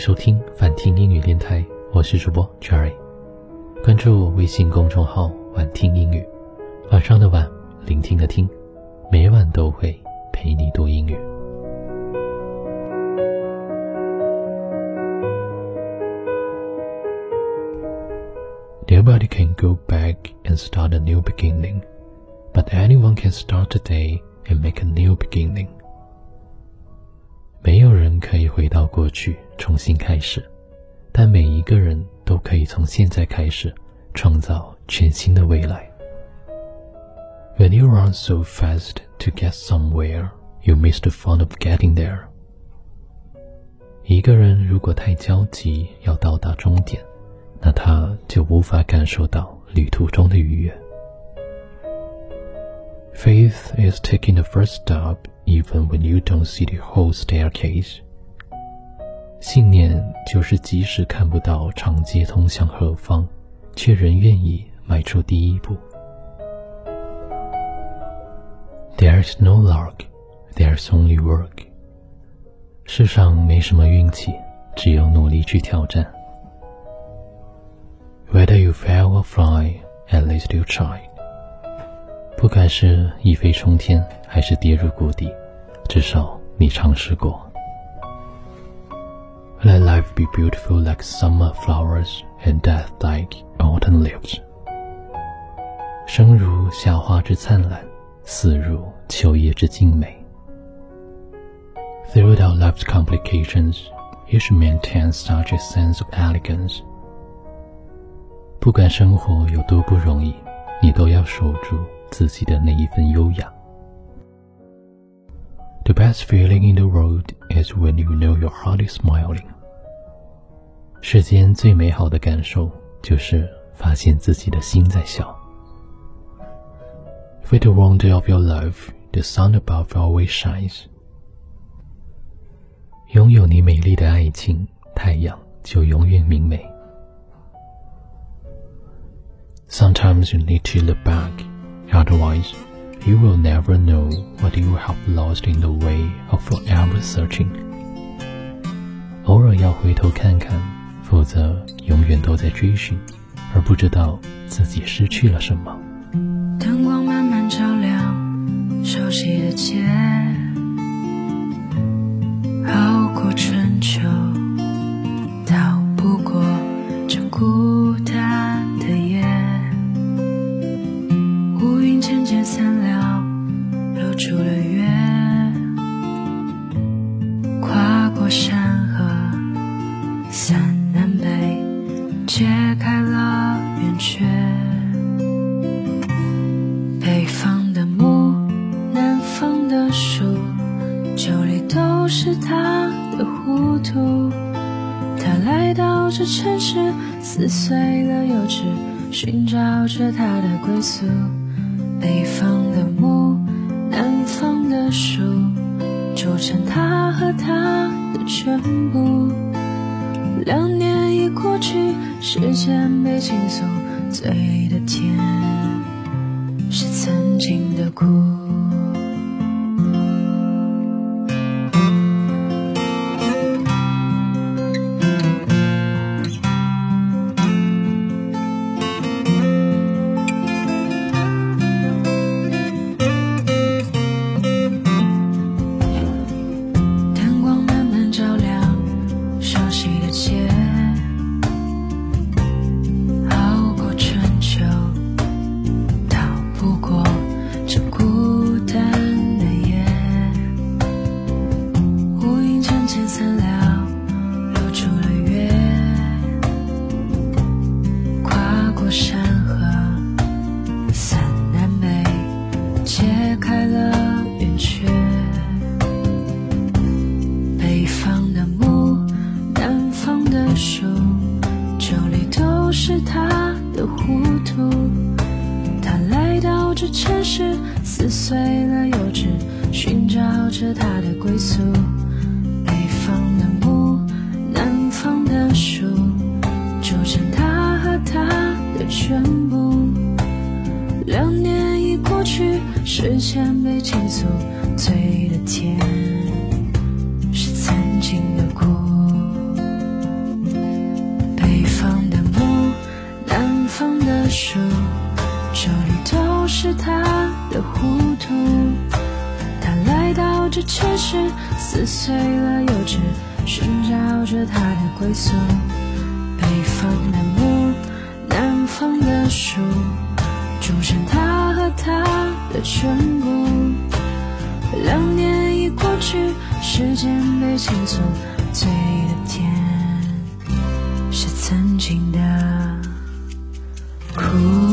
收听反听英语电台，我是主播 Jerry。关注微信公众号“晚听英语”，晚上的晚，聆听的听，每晚都会陪你读英语。Nobody can go back and start a new beginning, but anyone can start today and make a new beginning. 没有人可以回到过去重新开始，但每一个人都可以从现在开始创造全新的未来。When you run so fast to get somewhere, you miss the fun of getting there. 一个人如果太焦急要到达终点，那他就无法感受到旅途中的愉悦。Faith is taking the first step even when you don't see the whole staircase. 信念就是即使看不到长街通向何方，却仍愿意迈出第一步。There is no luck, there is only work. 世上没什么运气，只有努力去挑战。Whether you fail or fly, at least you try. 不管是一飞冲天，还是跌入谷底，至少你尝试过。Let life be beautiful like summer flowers and death like autumn leaves. 生如夏花之灿烂，死如秋叶之静美。Throughout life's complications, you should maintain such a sense of elegance. 不管生活有多不容易，你都要守住自己的那一份优雅。 The best feeling in the world is when you know your heart is smiling. 世间最美好的感受就是发现自己的心在笑。With the wonder of your love, the sun above always shines. 拥有你美丽的爱情，太阳就永远明媚。Sometimes you need to look back, otherwise, You will never know what you have lost in the way of forever searching. 偶尔要回头看看，否则永远都在追寻，而不知道自己失去了什么。灯光慢慢照亮熟悉的街，山河，三南北，揭开了圆缺。北方的木，南方的树，酒里都是他的糊涂。他来到这城市，撕碎了幼稚，寻找着他的归宿。北方的木，全部。两年已过去，时间被倾诉，醉的甜是曾经的苦。开了圆缺。北方的木，南方的树，酒里都是他的糊涂。他来到这城市，撕碎了幼稚，寻找着他的归宿。北方的木，南方的树，组成他和他的全部。时间被倾诉，醉的甜是曾经的苦。北方的木，南方的树，这里都是他的糊涂。他来到这城市，撕碎了幼稚，寻找着他的归宿。北方的木，南方的树。的全部。两年已过去，时间被倾诉，醉的甜是曾经的苦。